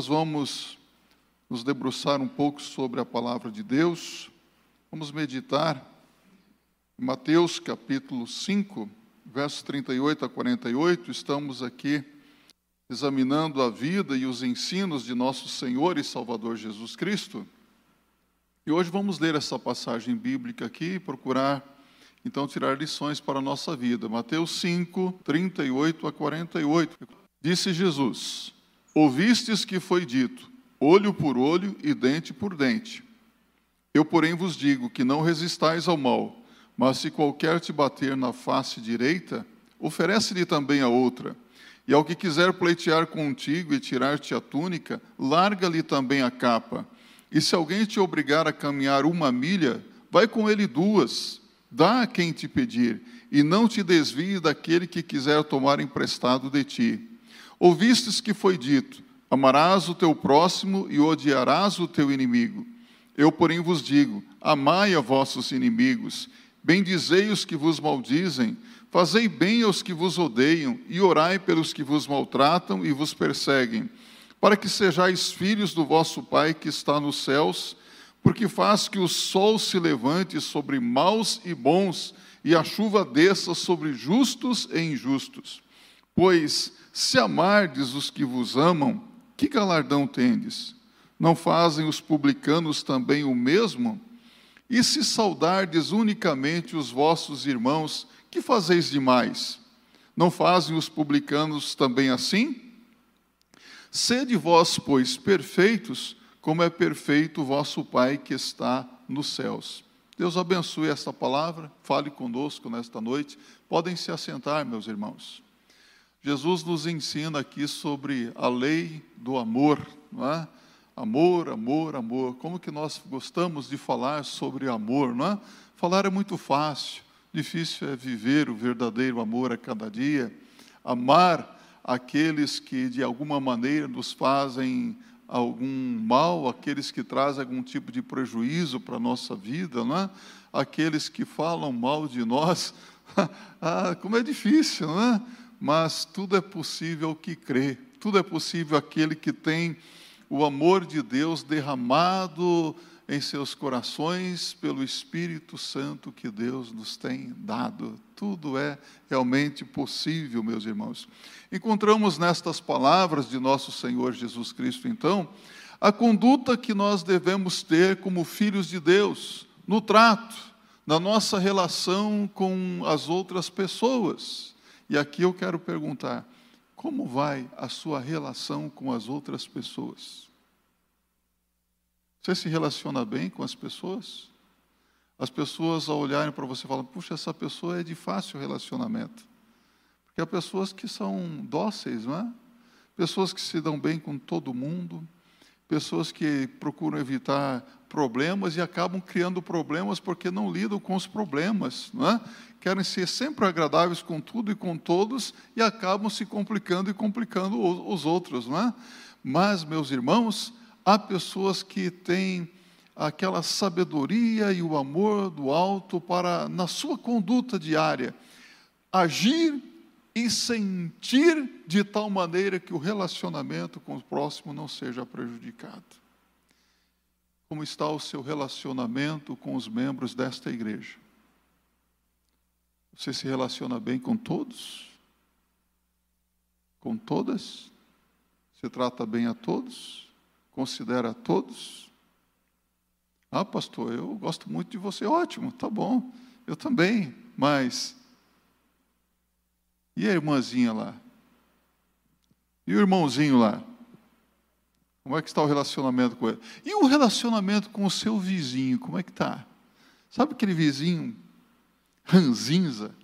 nós vamos nos debruçar um pouco sobre a palavra de Deus. Vamos meditar em Mateus capítulo 5, versos 38 a 48. Estamos aqui examinando a vida e os ensinos de nosso Senhor e Salvador Jesus Cristo. E hoje vamos ler essa passagem bíblica aqui e procurar então tirar lições para a nossa vida. Mateus 5, 38 a 48. Disse Jesus: Ouvistes que foi dito: olho por olho e dente por dente. Eu, porém, vos digo que não resistais ao mal, mas se qualquer te bater na face direita, oferece-lhe também a outra. E ao que quiser pleitear contigo e tirar-te a túnica, larga-lhe também a capa. E se alguém te obrigar a caminhar uma milha, vai com ele duas. Dá a quem te pedir, e não te desvie daquele que quiser tomar emprestado de ti. Ouvistes que foi dito: Amarás o teu próximo e odiarás o teu inimigo. Eu, porém, vos digo: amai a vossos inimigos, bendizei os que vos maldizem, fazei bem aos que vos odeiam, e orai pelos que vos maltratam e vos perseguem, para que sejais filhos do vosso Pai que está nos céus, porque faz que o sol se levante sobre maus e bons, e a chuva desça sobre justos e injustos. Pois, se amardes os que vos amam, que galardão tendes? Não fazem os publicanos também o mesmo? E se saudardes unicamente os vossos irmãos, que fazeis demais? Não fazem os publicanos também assim? Sede vós, pois, perfeitos, como é perfeito o vosso Pai que está nos céus. Deus abençoe esta palavra, fale conosco nesta noite. Podem se assentar, meus irmãos. Jesus nos ensina aqui sobre a lei do amor, não é? Amor, amor, amor. Como que nós gostamos de falar sobre amor, não é? Falar é muito fácil, difícil é viver o verdadeiro amor a cada dia. Amar aqueles que de alguma maneira nos fazem algum mal, aqueles que trazem algum tipo de prejuízo para a nossa vida, não é? Aqueles que falam mal de nós. ah, como é difícil, não é? Mas tudo é possível que crê, tudo é possível aquele que tem o amor de Deus derramado em seus corações pelo Espírito Santo que Deus nos tem dado. Tudo é realmente possível, meus irmãos. Encontramos nestas palavras de nosso Senhor Jesus Cristo, então, a conduta que nós devemos ter como filhos de Deus, no trato, na nossa relação com as outras pessoas. E aqui eu quero perguntar: como vai a sua relação com as outras pessoas? Você se relaciona bem com as pessoas? As pessoas, ao olharem para você, falam: puxa, essa pessoa é de fácil relacionamento. Porque há pessoas que são dóceis, não é? Pessoas que se dão bem com todo mundo, pessoas que procuram evitar problemas e acabam criando problemas porque não lidam com os problemas, não é? querem ser sempre agradáveis com tudo e com todos e acabam se complicando e complicando os outros, não é? Mas, meus irmãos, há pessoas que têm aquela sabedoria e o amor do alto para, na sua conduta diária, agir e sentir de tal maneira que o relacionamento com o próximo não seja prejudicado. Como está o seu relacionamento com os membros desta igreja? Você se relaciona bem com todos? Com todas? Você trata bem a todos? Considera a todos? Ah, pastor, eu gosto muito de você. Ótimo, tá bom. Eu também, mas. E a irmãzinha lá? E o irmãozinho lá? Como é que está o relacionamento com ele? E o relacionamento com o seu vizinho, como é que está? Sabe aquele vizinho ranzinza,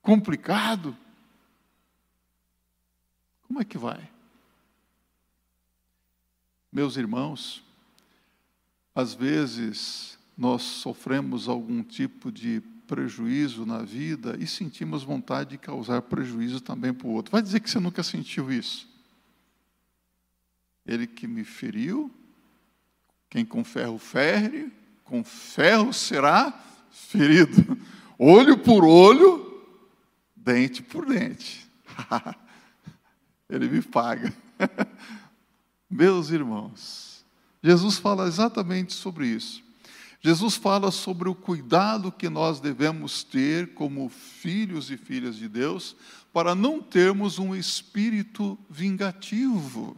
complicado. Como é que vai? Meus irmãos, às vezes nós sofremos algum tipo de prejuízo na vida e sentimos vontade de causar prejuízo também para o outro. Vai dizer que você nunca sentiu isso? Ele que me feriu, quem com ferro fere, com ferro será ferido. Olho por olho, dente por dente. Ele me paga. Meus irmãos, Jesus fala exatamente sobre isso. Jesus fala sobre o cuidado que nós devemos ter como filhos e filhas de Deus para não termos um espírito vingativo.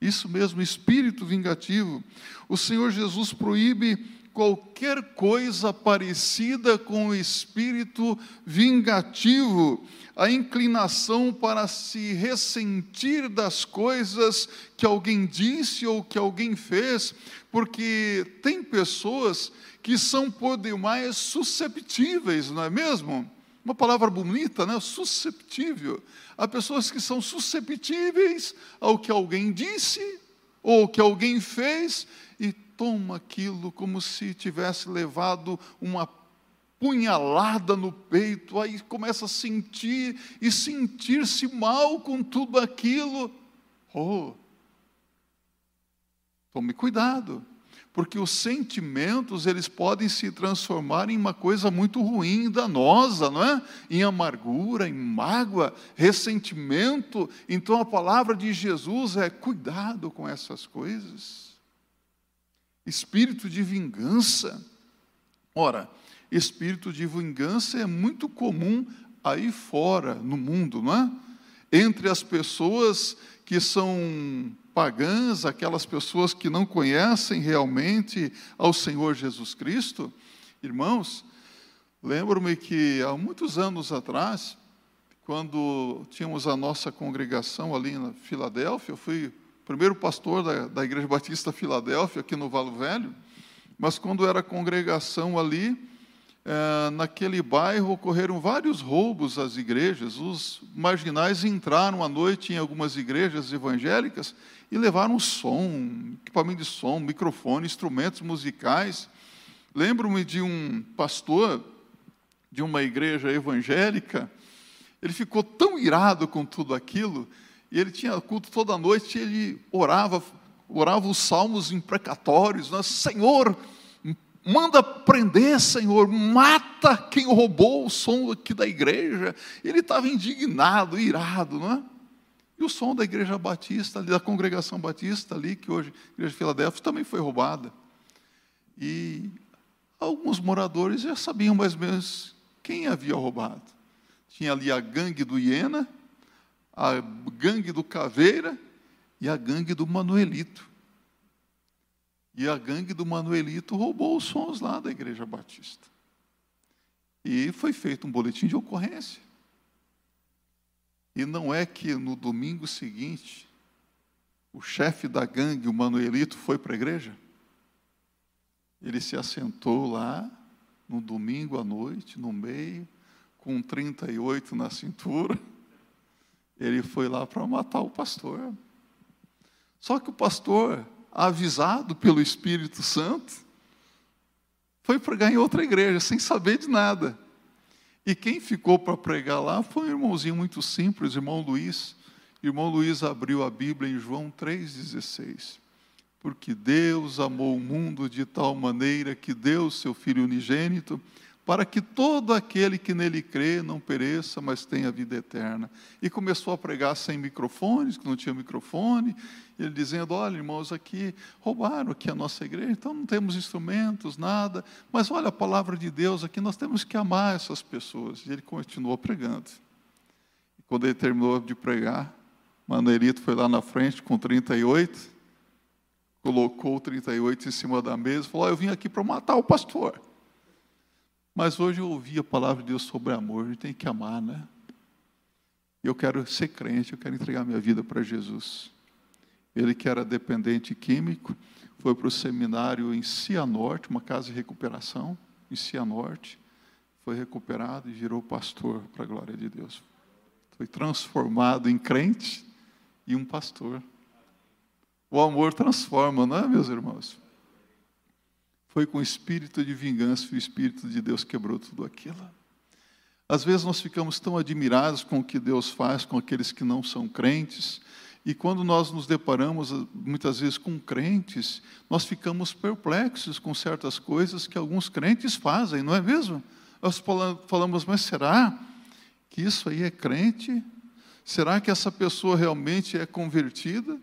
Isso mesmo, espírito vingativo. O Senhor Jesus proíbe qualquer coisa parecida com o espírito vingativo, a inclinação para se ressentir das coisas que alguém disse ou que alguém fez, porque tem pessoas que são por demais susceptíveis, não é mesmo? Uma palavra bonita, né? Susceptível. Há pessoas que são susceptíveis ao que alguém disse ou que alguém fez e toma aquilo como se tivesse levado uma punhalada no peito, aí começa a sentir e sentir-se mal com tudo aquilo. Oh, tome cuidado, porque os sentimentos eles podem se transformar em uma coisa muito ruim, danosa, não é? Em amargura, em mágoa, ressentimento. Então a palavra de Jesus é cuidado com essas coisas espírito de vingança. Ora, espírito de vingança é muito comum aí fora, no mundo, não é? Entre as pessoas que são pagãs, aquelas pessoas que não conhecem realmente ao Senhor Jesus Cristo, irmãos, lembro-me que há muitos anos atrás, quando tínhamos a nossa congregação ali na Filadélfia, eu fui primeiro pastor da, da Igreja Batista Filadélfia, aqui no Valo Velho, mas quando era congregação ali, é, naquele bairro ocorreram vários roubos às igrejas. Os marginais entraram à noite em algumas igrejas evangélicas e levaram som, equipamento de som, microfone, instrumentos musicais. Lembro-me de um pastor de uma igreja evangélica, ele ficou tão irado com tudo aquilo e ele tinha culto toda noite, ele orava, orava os salmos imprecatórios, né? Senhor, manda prender, Senhor, mata quem roubou o som aqui da igreja. Ele estava indignado, irado, não é? E o som da igreja batista, da congregação batista ali, que hoje, a igreja de Filadélfia, também foi roubada. E alguns moradores já sabiam mais ou menos quem havia roubado. Tinha ali a gangue do Iena, a gangue do Caveira e a gangue do Manuelito. E a gangue do Manuelito roubou os sons lá da Igreja Batista. E foi feito um boletim de ocorrência. E não é que no domingo seguinte, o chefe da gangue, o Manuelito, foi para a igreja? Ele se assentou lá, no domingo à noite, no meio, com 38 na cintura ele foi lá para matar o pastor. Só que o pastor, avisado pelo Espírito Santo, foi pregar em outra igreja, sem saber de nada. E quem ficou para pregar lá foi um irmãozinho muito simples, irmão Luiz. Irmão Luiz abriu a Bíblia em João 3,16. Porque Deus amou o mundo de tal maneira que deu seu Filho unigênito para que todo aquele que nele crê não pereça, mas tenha vida eterna. E começou a pregar sem microfones, que não tinha microfone, ele dizendo: Olha, irmãos, aqui roubaram aqui a nossa igreja, então não temos instrumentos, nada, mas olha a palavra de Deus aqui, nós temos que amar essas pessoas. E ele continuou pregando. E quando ele terminou de pregar, Manuelito foi lá na frente com 38, colocou o 38 em cima da mesa e falou: oh, Eu vim aqui para matar o pastor. Mas hoje eu ouvi a palavra de Deus sobre amor, a gente tem que amar, né? Eu quero ser crente, eu quero entregar minha vida para Jesus. Ele que era dependente químico, foi para o seminário em Cianorte, uma casa de recuperação, em Cianorte, foi recuperado e virou pastor, para a glória de Deus. Foi transformado em crente e um pastor. O amor transforma, não é, meus irmãos? foi com o espírito de vingança e o espírito de Deus quebrou tudo aquilo. Às vezes nós ficamos tão admirados com o que Deus faz com aqueles que não são crentes, e quando nós nos deparamos muitas vezes com crentes, nós ficamos perplexos com certas coisas que alguns crentes fazem, não é mesmo? Nós falamos, mas será que isso aí é crente? Será que essa pessoa realmente é convertida?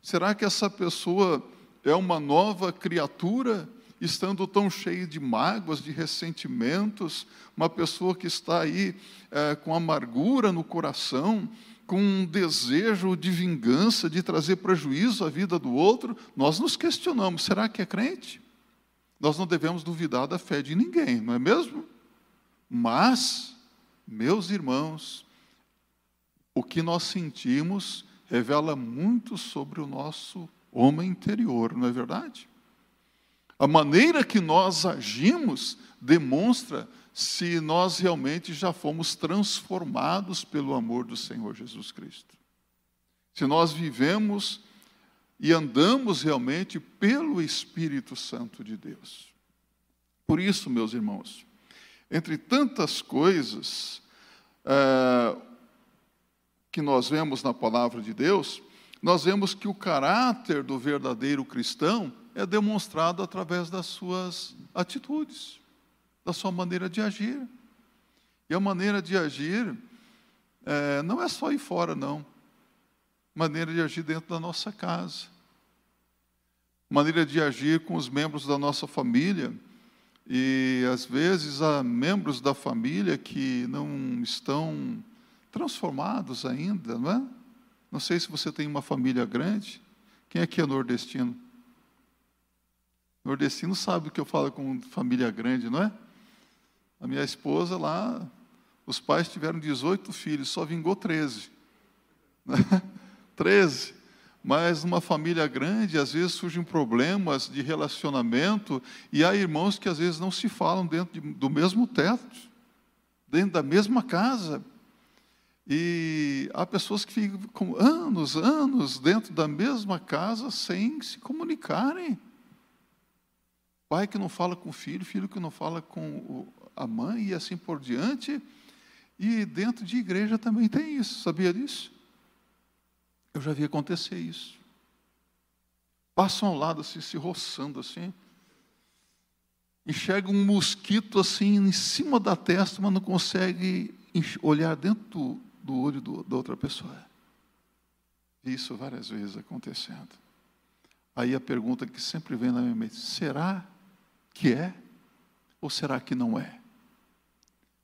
Será que essa pessoa é uma nova criatura, estando tão cheia de mágoas, de ressentimentos? Uma pessoa que está aí é, com amargura no coração, com um desejo de vingança, de trazer prejuízo à vida do outro? Nós nos questionamos: será que é crente? Nós não devemos duvidar da fé de ninguém, não é mesmo? Mas, meus irmãos, o que nós sentimos revela muito sobre o nosso homem interior, não é verdade? A maneira que nós agimos demonstra se nós realmente já fomos transformados pelo amor do Senhor Jesus Cristo. Se nós vivemos e andamos realmente pelo Espírito Santo de Deus. Por isso, meus irmãos, entre tantas coisas é, que nós vemos na palavra de Deus, nós vemos que o caráter do verdadeiro cristão é demonstrado através das suas atitudes, da sua maneira de agir. E a maneira de agir é, não é só ir fora, não maneira de agir dentro da nossa casa, maneira de agir com os membros da nossa família. E às vezes há membros da família que não estão transformados ainda, não é? Não sei se você tem uma família grande. Quem aqui é nordestino? Nordestino sabe o que eu falo com família grande, não é? A minha esposa lá, os pais tiveram 18 filhos, só vingou 13. 13. Mas numa família grande, às vezes surgem problemas de relacionamento, e há irmãos que às vezes não se falam dentro de, do mesmo teto, dentro da mesma casa. E há pessoas que ficam anos, anos dentro da mesma casa sem se comunicarem. Pai que não fala com o filho, filho que não fala com a mãe e assim por diante. E dentro de igreja também tem isso, sabia disso? Eu já vi acontecer isso. Passam ao lado assim, se roçando assim. Enxerga um mosquito assim em cima da testa, mas não consegue olhar dentro do, olho da outra pessoa. Isso várias vezes acontecendo. Aí a pergunta que sempre vem na minha mente: será que é? Ou será que não é?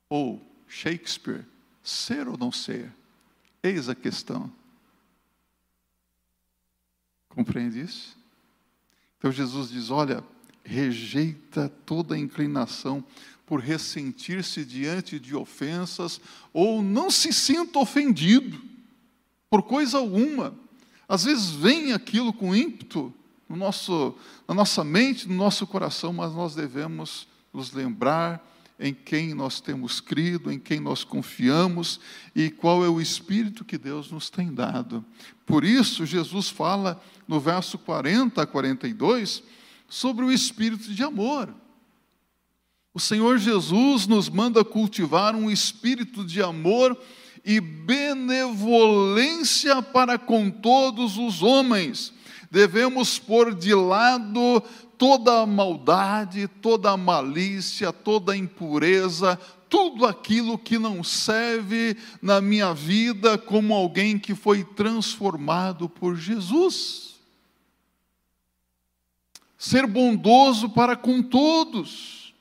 Ou Shakespeare, ser ou não ser? Eis a questão. Compreende isso? Então Jesus diz: olha, rejeita toda inclinação por ressentir-se diante de ofensas, ou não se sinta ofendido por coisa alguma. Às vezes vem aquilo com ímpeto no nosso, na nossa mente, no nosso coração, mas nós devemos nos lembrar em quem nós temos crido, em quem nós confiamos e qual é o Espírito que Deus nos tem dado. Por isso, Jesus fala no verso 40 a 42 sobre o Espírito de amor. O Senhor Jesus nos manda cultivar um espírito de amor e benevolência para com todos os homens. Devemos pôr de lado toda a maldade, toda a malícia, toda a impureza, tudo aquilo que não serve na minha vida como alguém que foi transformado por Jesus. Ser bondoso para com todos.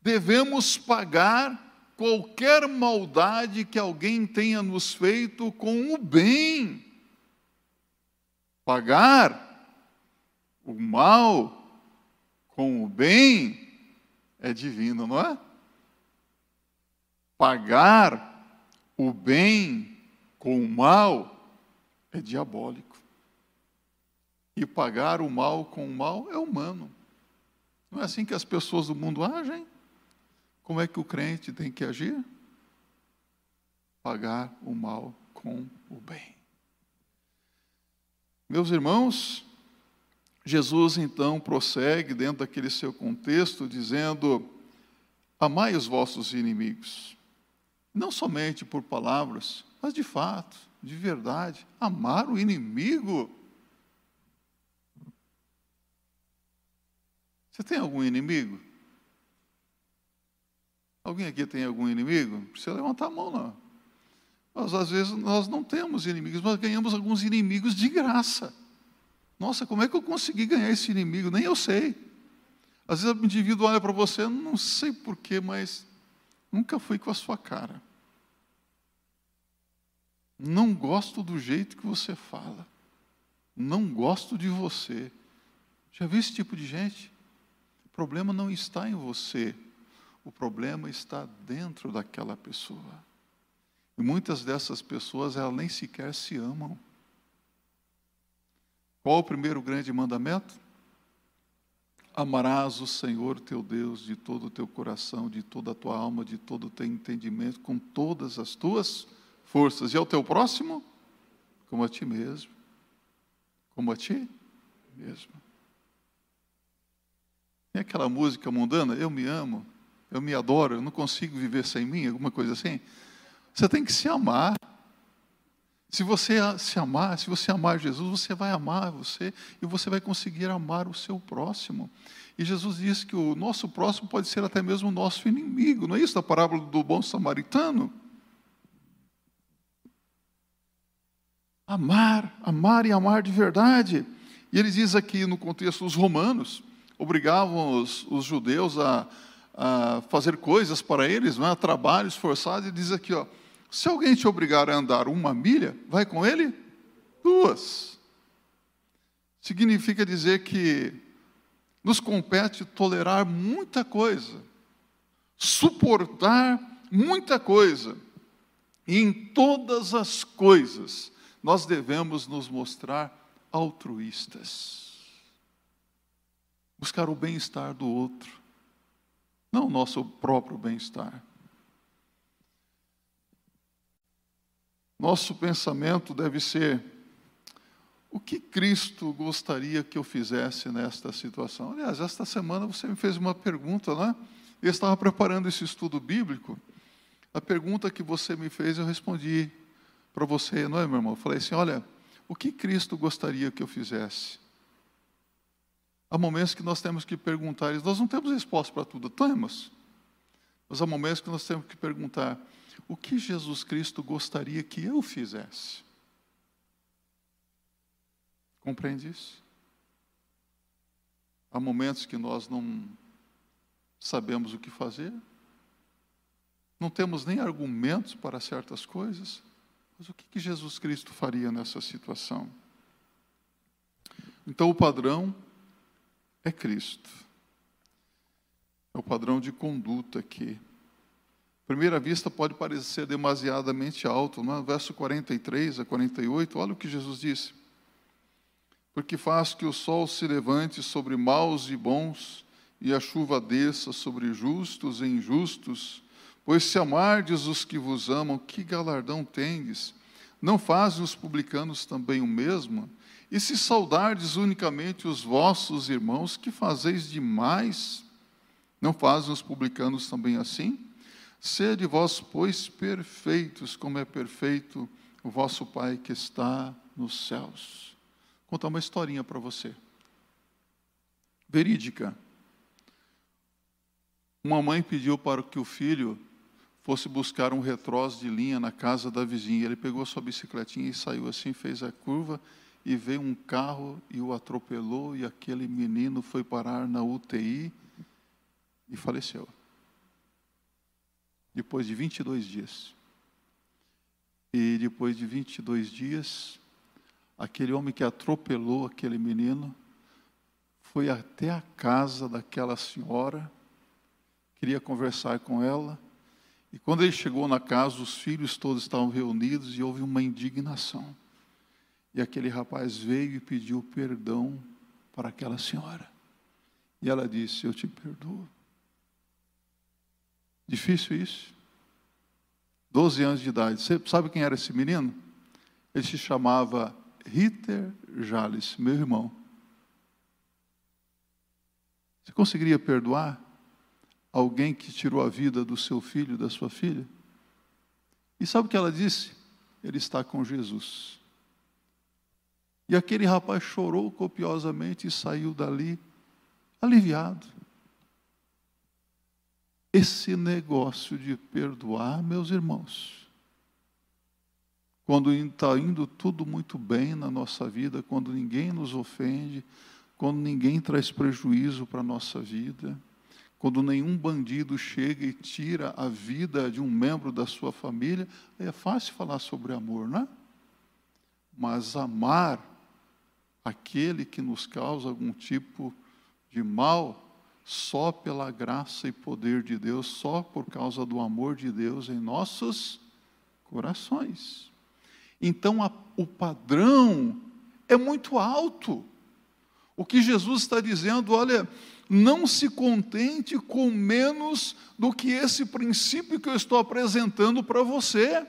Devemos pagar qualquer maldade que alguém tenha nos feito com o bem. Pagar o mal com o bem é divino, não é? Pagar o bem com o mal é diabólico. E pagar o mal com o mal é humano. Não é assim que as pessoas do mundo agem? Como é que o crente tem que agir? Pagar o mal com o bem. Meus irmãos, Jesus então prossegue dentro daquele seu contexto, dizendo: Amai os vossos inimigos, não somente por palavras, mas de fato, de verdade, amar o inimigo. Você tem algum inimigo? Alguém aqui tem algum inimigo? Não precisa levantar a mão, não. Mas às vezes nós não temos inimigos, mas ganhamos alguns inimigos de graça. Nossa, como é que eu consegui ganhar esse inimigo? Nem eu sei. Às vezes o indivíduo olha para você, não sei porquê, mas nunca fui com a sua cara. Não gosto do jeito que você fala. Não gosto de você. Já viu esse tipo de gente? O problema não está em você. O problema está dentro daquela pessoa. E muitas dessas pessoas, elas nem sequer se amam. Qual o primeiro grande mandamento? Amarás o Senhor teu Deus de todo o teu coração, de toda a tua alma, de todo o teu entendimento, com todas as tuas forças. E ao teu próximo? Como a ti mesmo. Como a ti mesmo. Tem aquela música mundana, eu me amo, eu me adoro, eu não consigo viver sem mim, alguma coisa assim. Você tem que se amar. Se você se amar, se você amar Jesus, você vai amar você e você vai conseguir amar o seu próximo. E Jesus diz que o nosso próximo pode ser até mesmo o nosso inimigo. Não é isso a parábola do bom samaritano? Amar, amar e amar de verdade. E ele diz aqui no contexto, os romanos obrigavam os, os judeus a, a, fazer coisas para eles, não é? trabalhos forçados, e diz aqui, ó, se alguém te obrigar a andar uma milha, vai com ele duas. Significa dizer que nos compete tolerar muita coisa, suportar muita coisa, e em todas as coisas nós devemos nos mostrar altruístas. Buscar o bem-estar do outro, não o nosso próprio bem-estar. Nosso pensamento deve ser: o que Cristo gostaria que eu fizesse nesta situação? Aliás, esta semana você me fez uma pergunta, né? Eu estava preparando esse estudo bíblico. A pergunta que você me fez, eu respondi para você, não é, meu irmão? Eu falei assim: olha, o que Cristo gostaria que eu fizesse? Há momentos que nós temos que perguntar, nós não temos resposta para tudo, temos. Mas há momentos que nós temos que perguntar: o que Jesus Cristo gostaria que eu fizesse? Compreende isso? Há momentos que nós não sabemos o que fazer, não temos nem argumentos para certas coisas, mas o que Jesus Cristo faria nessa situação? Então, o padrão é Cristo. É o padrão de conduta aqui primeira vista pode parecer demasiadamente alto, no é? verso 43 a 48, olha o que Jesus disse. Porque faz que o sol se levante sobre maus e bons, e a chuva desça sobre justos e injustos, pois se amardes os que vos amam, que galardão tendes? Não fazem os publicanos também o mesmo? E se saudardes unicamente os vossos irmãos, que fazeis demais? Não fazem os publicanos também assim? Sede vós, pois, perfeitos, como é perfeito o vosso Pai que está nos céus. Vou contar uma historinha para você. Verídica. Uma mãe pediu para que o filho fosse buscar um retroz de linha na casa da vizinha. Ele pegou sua bicicletinha e saiu assim, fez a curva e veio um carro e o atropelou e aquele menino foi parar na UTI e faleceu depois de 22 dias. E depois de 22 dias, aquele homem que atropelou aquele menino foi até a casa daquela senhora, queria conversar com ela. E quando ele chegou na casa, os filhos todos estavam reunidos e houve uma indignação. E aquele rapaz veio e pediu perdão para aquela senhora. E ela disse: Eu te perdoo. Difícil isso? Doze anos de idade. Você sabe quem era esse menino? Ele se chamava Ritter Jales, meu irmão. Você conseguiria perdoar alguém que tirou a vida do seu filho, da sua filha? E sabe o que ela disse? Ele está com Jesus. E aquele rapaz chorou copiosamente e saiu dali aliviado. Esse negócio de perdoar, meus irmãos, quando está indo tudo muito bem na nossa vida, quando ninguém nos ofende, quando ninguém traz prejuízo para a nossa vida, quando nenhum bandido chega e tira a vida de um membro da sua família, é fácil falar sobre amor, não é? Mas amar aquele que nos causa algum tipo de mal, só pela graça e poder de Deus, só por causa do amor de Deus em nossos corações. Então, a, o padrão é muito alto. O que Jesus está dizendo, olha, não se contente com menos do que esse princípio que eu estou apresentando para você.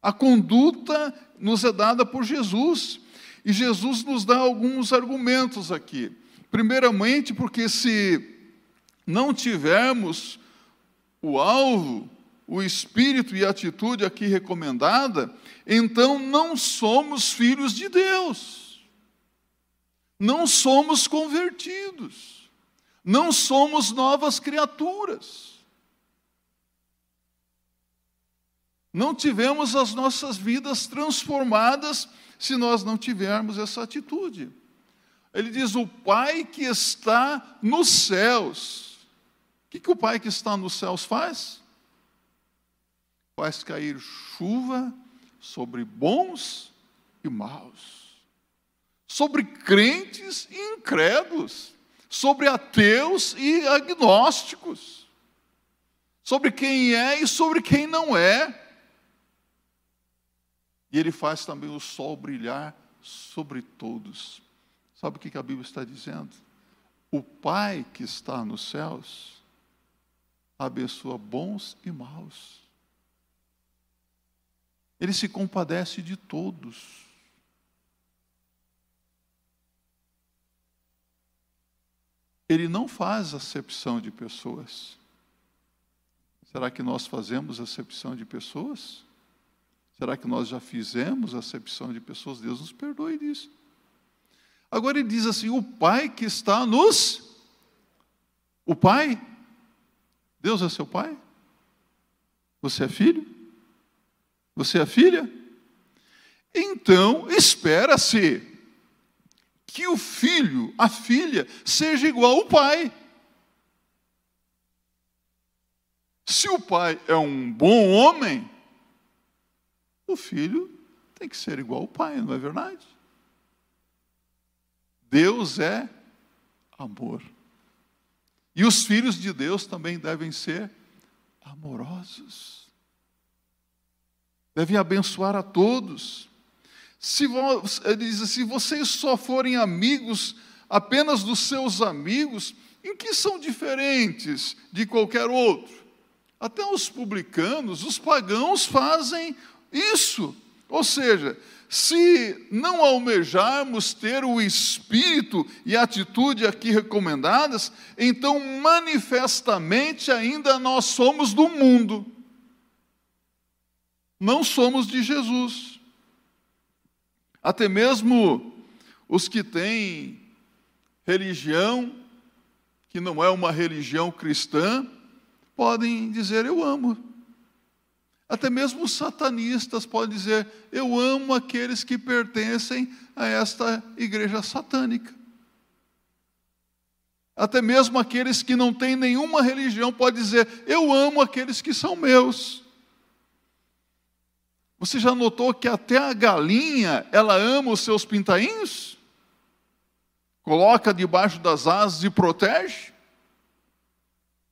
A conduta nos é dada por Jesus. E Jesus nos dá alguns argumentos aqui. Primeiramente, porque se não tivermos o alvo, o espírito e a atitude aqui recomendada, então não somos filhos de Deus não somos convertidos, não somos novas criaturas. Não tivemos as nossas vidas transformadas se nós não tivermos essa atitude. Ele diz: o Pai que está nos céus. O que, que o Pai que está nos céus faz? Faz cair chuva sobre bons e maus sobre crentes e incrédulos, sobre ateus e agnósticos, sobre quem é e sobre quem não é. E ele faz também o sol brilhar sobre todos. Sabe o que a Bíblia está dizendo? O Pai que está nos céus abençoa bons e maus. Ele se compadece de todos. Ele não faz acepção de pessoas. Será que nós fazemos acepção de pessoas? Será que nós já fizemos acepção de pessoas? Deus nos perdoe disso. Agora ele diz assim: o Pai que está nos. O Pai? Deus é seu Pai? Você é filho? Você é filha? Então, espera-se que o filho, a filha, seja igual ao pai. Se o pai é um bom homem, o filho tem que ser igual ao pai, não é verdade? Deus é amor. E os filhos de Deus também devem ser amorosos. Devem abençoar a todos. Se, diz assim, se vocês só forem amigos apenas dos seus amigos, em que são diferentes de qualquer outro? Até os publicanos, os pagãos fazem isso. Ou seja, se não almejarmos ter o espírito e atitude aqui recomendadas, então manifestamente ainda nós somos do mundo, não somos de Jesus. Até mesmo os que têm religião, que não é uma religião cristã, podem dizer: Eu amo. Até mesmo os satanistas podem dizer: Eu amo aqueles que pertencem a esta igreja satânica. Até mesmo aqueles que não têm nenhuma religião podem dizer: Eu amo aqueles que são meus. Você já notou que até a galinha, ela ama os seus pintainhos? Coloca debaixo das asas e protege?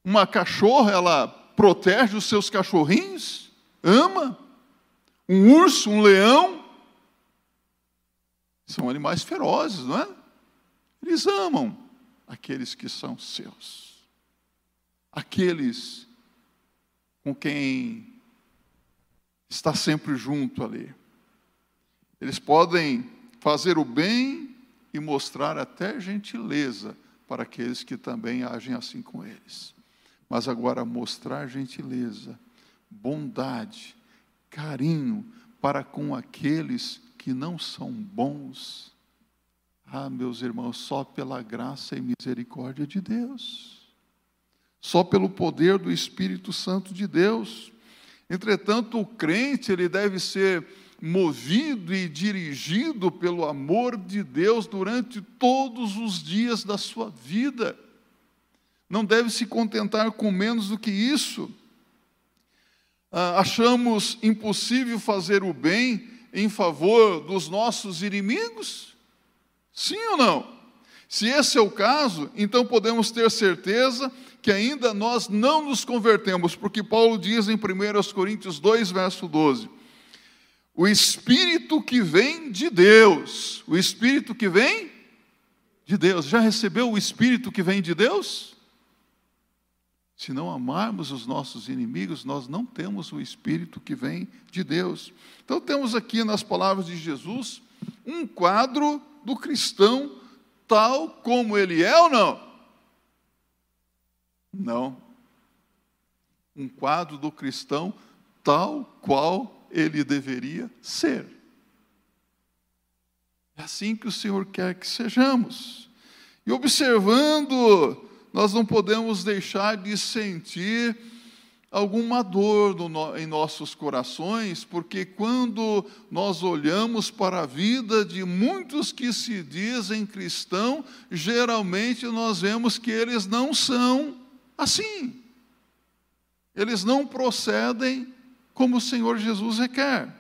Uma cachorra, ela protege os seus cachorrinhos? Ama? Um urso, um leão? São animais ferozes, não é? Eles amam aqueles que são seus. Aqueles com quem está sempre junto ali. Eles podem fazer o bem e mostrar até gentileza para aqueles que também agem assim com eles. Mas agora, mostrar gentileza, bondade, carinho para com aqueles que não são bons. Ah, meus irmãos, só pela graça e misericórdia de Deus, só pelo poder do Espírito Santo de Deus Entretanto, o crente ele deve ser movido e dirigido pelo amor de Deus durante todos os dias da sua vida. Não deve se contentar com menos do que isso. Ah, achamos impossível fazer o bem em favor dos nossos inimigos? Sim ou não? Se esse é o caso, então podemos ter certeza que ainda nós não nos convertemos, porque Paulo diz em 1 Coríntios 2, verso 12: o Espírito que vem de Deus, o Espírito que vem de Deus, já recebeu o Espírito que vem de Deus? Se não amarmos os nossos inimigos, nós não temos o Espírito que vem de Deus. Então, temos aqui nas palavras de Jesus um quadro do cristão tal como ele é ou não? Não. Um quadro do cristão tal qual ele deveria ser. É assim que o Senhor quer que sejamos. E observando, nós não podemos deixar de sentir alguma dor no, em nossos corações, porque quando nós olhamos para a vida de muitos que se dizem cristão, geralmente nós vemos que eles não são assim. Eles não procedem como o Senhor Jesus requer.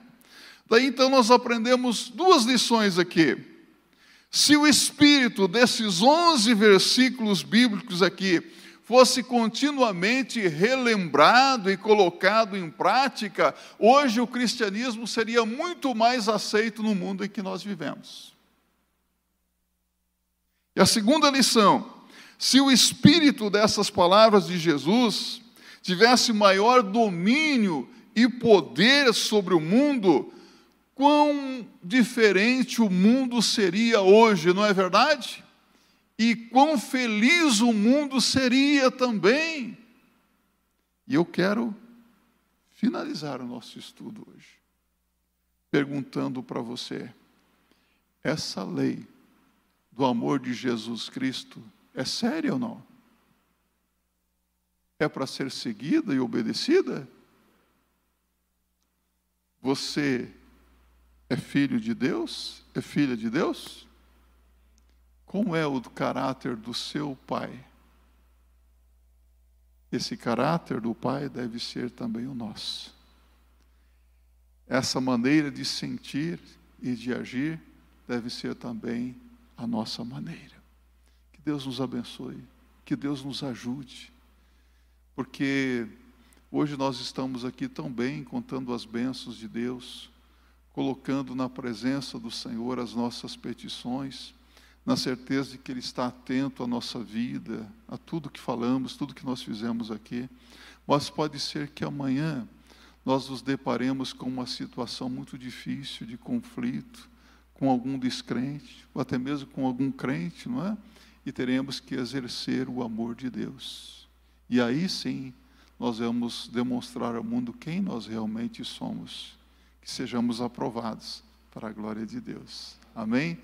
Daí então nós aprendemos duas lições aqui. Se o espírito desses 11 versículos bíblicos aqui fosse continuamente relembrado e colocado em prática, hoje o cristianismo seria muito mais aceito no mundo em que nós vivemos. E a segunda lição: se o espírito dessas palavras de Jesus tivesse maior domínio e poder sobre o mundo, quão diferente o mundo seria hoje, não é verdade? e quão feliz o mundo seria também. E eu quero finalizar o nosso estudo hoje, perguntando para você: essa lei do amor de Jesus Cristo é séria ou não? É para ser seguida e obedecida? Você é filho de Deus? É filha de Deus? Como é o caráter do seu pai? Esse caráter do pai deve ser também o nosso. Essa maneira de sentir e de agir deve ser também a nossa maneira. Que Deus nos abençoe, que Deus nos ajude, porque hoje nós estamos aqui tão bem contando as bênçãos de Deus, colocando na presença do Senhor as nossas petições na certeza de que Ele está atento à nossa vida, a tudo que falamos, tudo que nós fizemos aqui. Mas pode ser que amanhã nós nos deparemos com uma situação muito difícil de conflito, com algum descrente, ou até mesmo com algum crente, não é? E teremos que exercer o amor de Deus. E aí sim, nós vamos demonstrar ao mundo quem nós realmente somos, que sejamos aprovados para a glória de Deus. Amém?